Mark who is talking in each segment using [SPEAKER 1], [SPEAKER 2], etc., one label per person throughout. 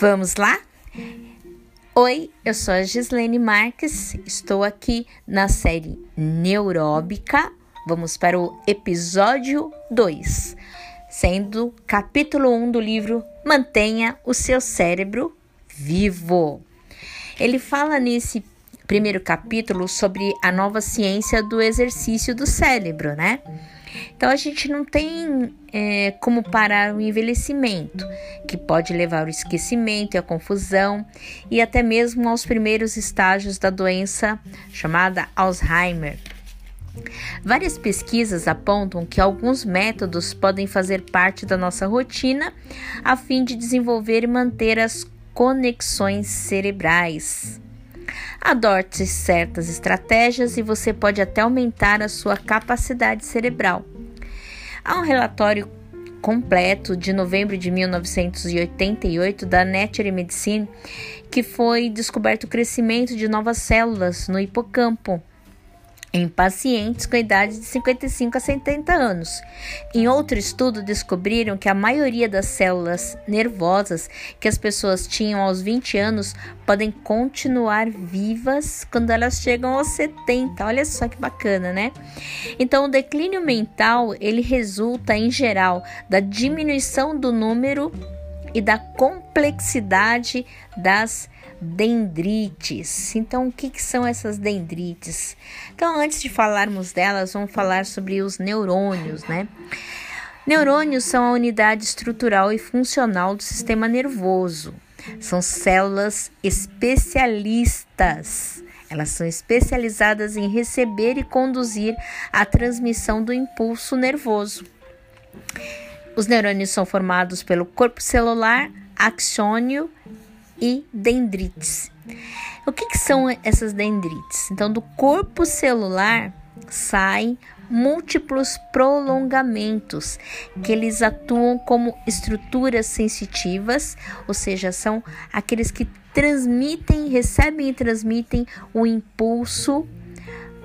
[SPEAKER 1] Vamos lá? Oi, eu sou a Gislene Marques, estou aqui na série Neuróbica. Vamos para o episódio 2, sendo capítulo 1 um do livro Mantenha o seu cérebro vivo. Ele fala nesse primeiro capítulo sobre a nova ciência do exercício do cérebro, né? Então a gente não tem é, como parar o envelhecimento, que pode levar ao esquecimento e à confusão, e até mesmo aos primeiros estágios da doença chamada Alzheimer. Várias pesquisas apontam que alguns métodos podem fazer parte da nossa rotina a fim de desenvolver e manter as conexões cerebrais. Adote certas estratégias e você pode até aumentar a sua capacidade cerebral. Há um relatório completo de novembro de 1988 da Nature Medicine que foi descoberto o crescimento de novas células no hipocampo em pacientes com idade de 55 a 70 anos. Em outro estudo, descobriram que a maioria das células nervosas que as pessoas tinham aos 20 anos podem continuar vivas quando elas chegam aos 70. Olha só que bacana, né? Então, o declínio mental, ele resulta em geral da diminuição do número e da complexidade das dendrites. Então, o que, que, são essas dendrites? Então, antes de falarmos delas, vamos falar sobre os neurônios, né? Neurônios são a unidade estrutural e funcional do sistema nervoso. São células especialistas. Elas são especializadas em receber e conduzir a transmissão do impulso nervoso. Os neurônios são formados pelo corpo celular, axônio e dendrites. O que, que são essas dendrites? Então, do corpo celular saem múltiplos prolongamentos que eles atuam como estruturas sensitivas, ou seja, são aqueles que transmitem, recebem e transmitem o impulso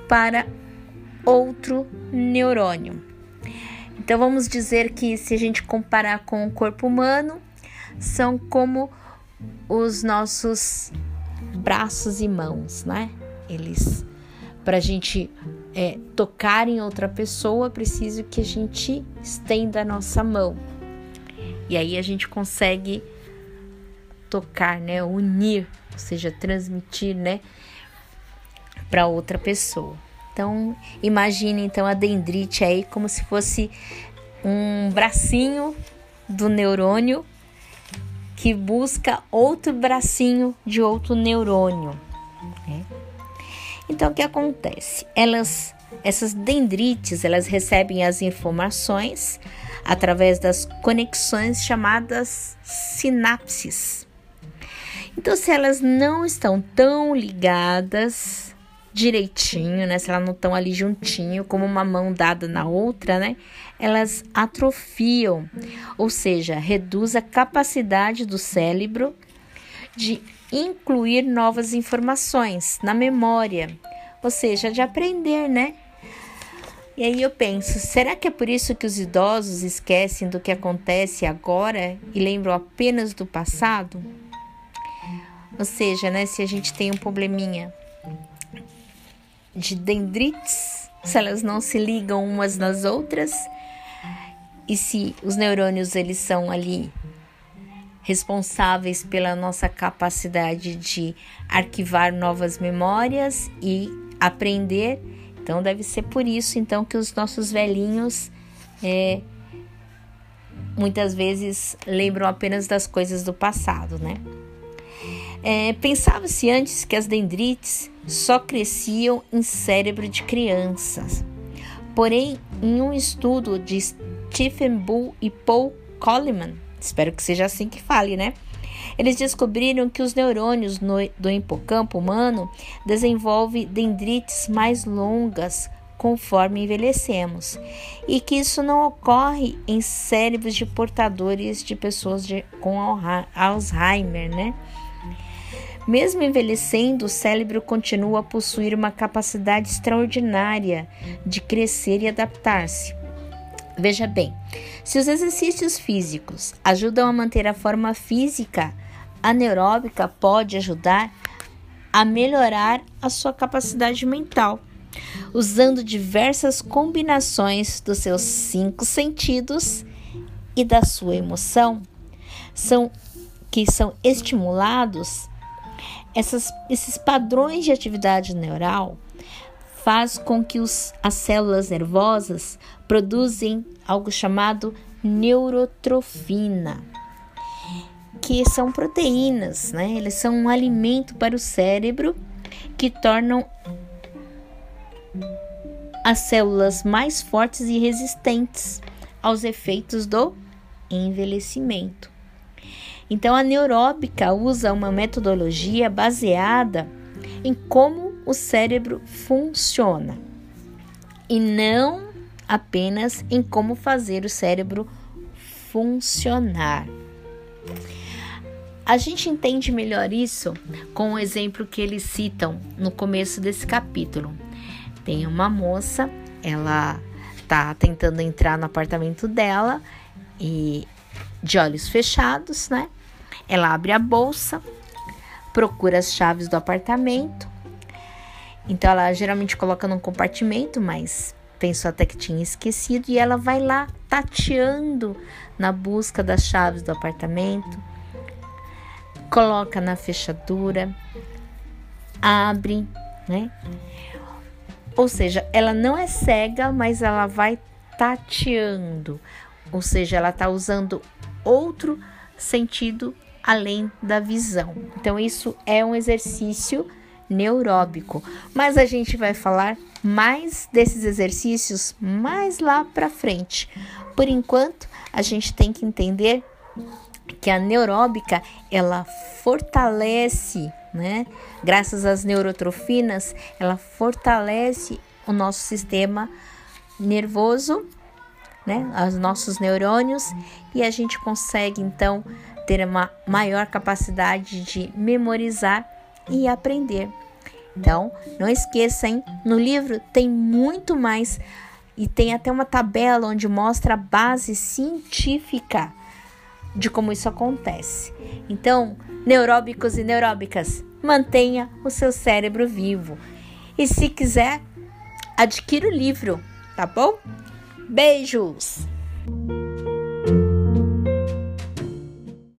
[SPEAKER 1] para outro neurônio. Então vamos dizer que se a gente comparar com o corpo humano, são como os nossos braços e mãos, né? Eles, para a gente é, tocar em outra pessoa, preciso que a gente estenda a nossa mão. E aí a gente consegue tocar, né? Unir, ou seja, transmitir, né? Para outra pessoa. Então, imagine então a dendrite aí como se fosse um bracinho do neurônio que busca outro bracinho de outro neurônio. Né? Então, o que acontece? Elas, essas dendrites, elas recebem as informações através das conexões chamadas sinapses. Então, se elas não estão tão ligadas direitinho, né? Se elas não estão ali juntinho, como uma mão dada na outra, né? elas atrofiam, ou seja, reduz a capacidade do cérebro de incluir novas informações na memória, ou seja, de aprender, né? E aí eu penso, será que é por isso que os idosos esquecem do que acontece agora e lembram apenas do passado? Ou seja, né, se a gente tem um probleminha de dendrites, se elas não se ligam umas nas outras, e se os neurônios eles são ali responsáveis pela nossa capacidade de arquivar novas memórias e aprender, então deve ser por isso então que os nossos velhinhos é, muitas vezes lembram apenas das coisas do passado, né? É, Pensava-se antes que as dendrites só cresciam em cérebro de crianças. Porém, em um estudo de Stephen Bull e Paul Coleman, espero que seja assim que fale, né? Eles descobriram que os neurônios no, do hipocampo humano desenvolvem dendrites mais longas conforme envelhecemos e que isso não ocorre em cérebros de portadores de pessoas de, com Alzheimer, né? Mesmo envelhecendo, o cérebro continua a possuir uma capacidade extraordinária de crescer e adaptar-se. Veja bem, se os exercícios físicos ajudam a manter a forma física anaeróbica pode ajudar a melhorar a sua capacidade mental, usando diversas combinações dos seus cinco sentidos e da sua emoção, são que são estimulados. Essas, esses padrões de atividade neural faz com que os, as células nervosas produzem algo chamado neurotrofina que são proteínas, né? Eles são um alimento para o cérebro que tornam as células mais fortes e resistentes aos efeitos do envelhecimento. Então, a neuróbica usa uma metodologia baseada em como o cérebro funciona e não apenas em como fazer o cérebro funcionar. A gente entende melhor isso com o exemplo que eles citam no começo desse capítulo. Tem uma moça, ela tá tentando entrar no apartamento dela e de olhos fechados, né? Ela abre a bolsa, procura as chaves do apartamento. Então ela geralmente coloca num compartimento, mas pensou até que tinha esquecido e ela vai lá tateando na busca das chaves do apartamento coloca na fechadura, abre, né? Ou seja, ela não é cega, mas ela vai tateando, ou seja, ela está usando outro sentido além da visão. Então, isso é um exercício neuróbico, mas a gente vai falar mais desses exercícios mais lá para frente. Por enquanto, a gente tem que entender que a neuróbica ela fortalece, né? Graças às neurotrofinas, ela fortalece o nosso sistema nervoso, né? Os nossos neurônios e a gente consegue então ter uma maior capacidade de memorizar e aprender. Então, não esqueça, hein? No livro tem muito mais e tem até uma tabela onde mostra a base científica de como isso acontece. Então, neuróbicos e neuróbicas, mantenha o seu cérebro vivo. E se quiser, adquira o livro, tá bom? Beijos!